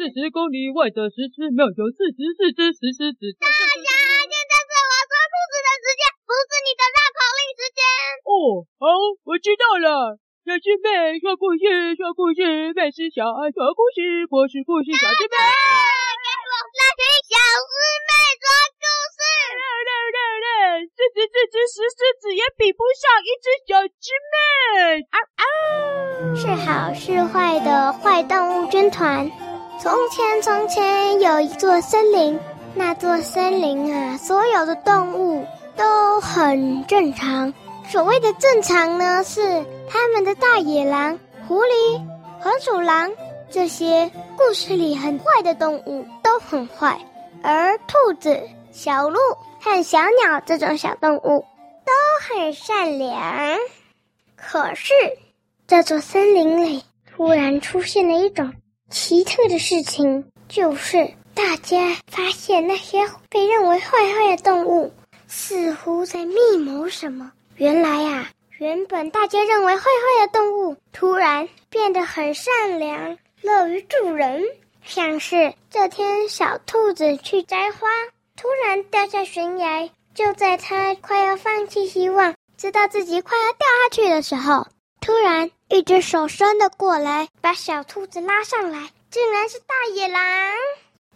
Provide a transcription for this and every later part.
四十公里外的石狮庙有四十四只石狮子。大侠，现在是我说兔子的时间，不是你的绕口令时间。哦，好，我知道了。小师妹说故事，说故事，妹是小爱说故事，我是故事小师妹。给我来听小师妹说故事。四十四只石狮子也比不上一只小师妹。啊啊！是好是坏的坏动物军团。从前，从前有一座森林，那座森林啊，所有的动物都很正常。所谓的正常呢，是他们的大野狼、狐狸、黄鼠狼这些故事里很坏的动物都很坏，而兔子、小鹿和小鸟这种小动物都很善良。可是，这座森林里突然出现了一种。奇特的事情就是，大家发现那些被认为坏坏的动物似乎在密谋什么。原来呀、啊，原本大家认为坏坏的动物突然变得很善良，乐于助人。像是这天，小兔子去摘花，突然掉下悬崖。就在它快要放弃希望，知道自己快要掉下去的时候，突然。一只手伸了过来，把小兔子拉上来，竟然是大野狼。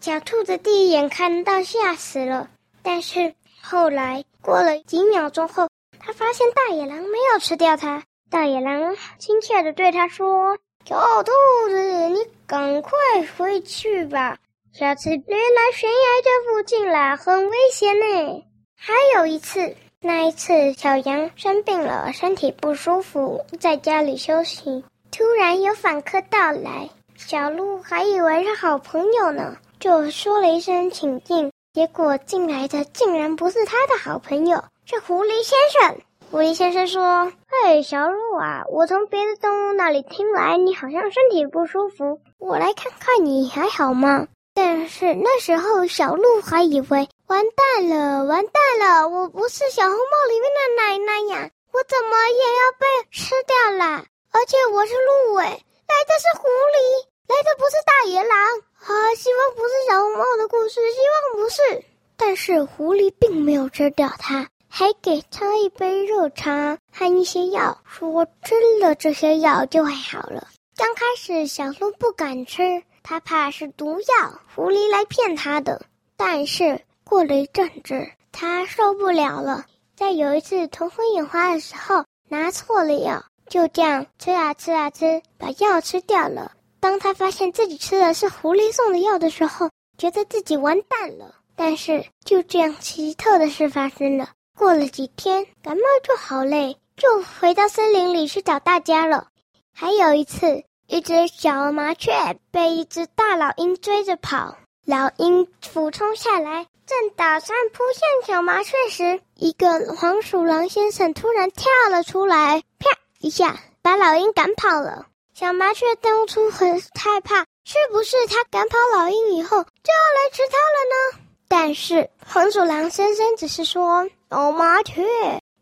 小兔子第一眼看到，吓死了。但是后来过了几秒钟后，他发现大野狼没有吃掉它。大野狼亲切地对他说：“小兔子，你赶快回去吧，下次别来悬崖这附近了，很危险呢。”还有一次。那一次，小羊生病了，身体不舒服，在家里休息。突然有访客到来，小鹿还以为是好朋友呢，就说了一声请进。结果进来的竟然不是他的好朋友，是狐狸先生。狐狸先生说：“嘿，小鹿啊，我从别的动物那里听来，你好像身体不舒服，我来看看你还好吗？”但是那时候，小鹿还以为。完蛋了，完蛋了！我不是小红帽里面的奶奶呀，我怎么也要被吃掉了？而且我是鹿哎，来的是狐狸，来的不是大野狼啊！希望不是小红帽的故事，希望不是。但是狐狸并没有吃掉它，还给它一杯热茶和一些药，说吃了这些药就会好了。刚开始小鹿不敢吃，他怕是毒药，狐狸来骗他的。但是。过了一阵子，他受不了了，在有一次头昏眼花的时候拿错了药，就这样吃啊吃啊吃，把药吃掉了。当他发现自己吃的是狐狸送的药的时候，觉得自己完蛋了。但是就这样奇特的事发生了。过了几天，感冒就好嘞，就回到森林里去找大家了。还有一次，一只小麻雀被一只大老鹰追着跑。老鹰俯冲下来，正打算扑向小麻雀时，一个黄鼠狼先生突然跳了出来，啪一下把老鹰赶跑了。小麻雀当初很害怕，是不是它赶跑老鹰以后就要来吃它了呢？但是黄鼠狼先生只是说：“小麻雀，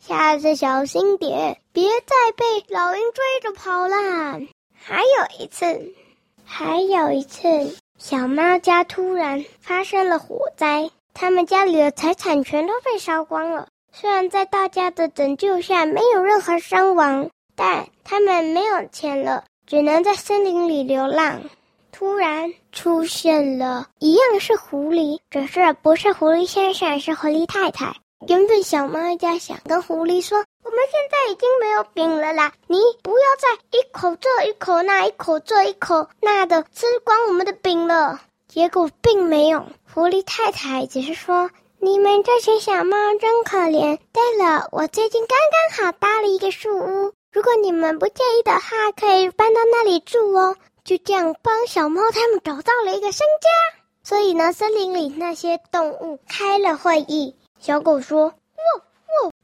下次小心点，别再被老鹰追着跑啦。”还有一次，还有一次。小猫家突然发生了火灾，他们家里的财产全都被烧光了。虽然在大家的拯救下没有任何伤亡，但他们没有钱了，只能在森林里流浪。突然出现了一样是狐狸，只是不是狐狸先生，是狐狸太太。原本小猫家想跟狐狸说。我们现在已经没有饼了啦，你不要再一口这一口那一口这一口那的吃光我们的饼了。结果并没有，狐狸太太只是说：“你们这群小猫真可怜。对了，我最近刚刚好搭了一个树屋，如果你们不介意的话，可以搬到那里住哦。”就这样帮小猫他们找到了一个新家。所以呢，森林里那些动物开了会议，小狗说。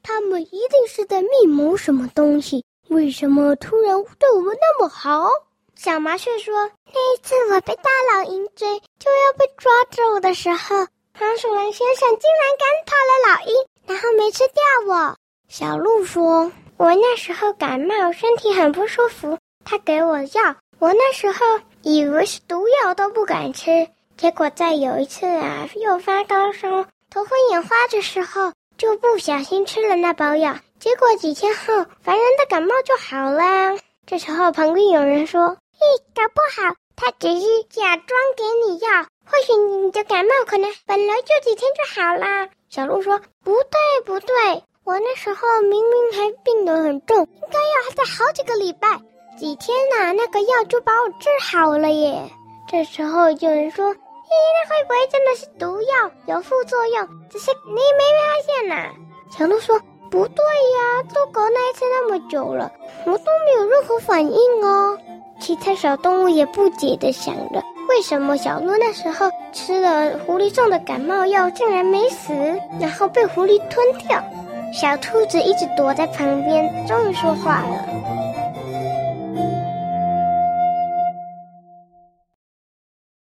他们一定是在密谋什么东西？为什么突然对我们那么好？小麻雀说：“那一次我被大老鹰追，就要被抓走的时候，黄鼠狼先生竟然赶跑了老鹰，然后没吃掉我。”小鹿说：“我那时候感冒，身体很不舒服，他给我药，我那时候以为是毒药都不敢吃。结果在有一次啊，又发高烧、头昏眼花的时候，就不小心吃了那包药。结果几天后，烦人的感冒就好了。这时候旁边有人说：“咦，搞不好他只是假装给你药，或许你的感冒可能本来就几天就好啦。”小鹿说：“不对，不对，我那时候明明还病得很重，应该要再好几个礼拜、几天呢，那个药就把我治好了耶。”这时候有人说。咦，那会不会真的是毒药，有副作用？只是你没发现呐？小鹿说：“不对呀，都隔那一次那么久了，我都没有任何反应哦。”其他小动物也不解地想着：为什么小鹿那时候吃了狐狸送的感冒药，竟然没死，然后被狐狸吞掉？小兔子一直躲在旁边，终于说话了。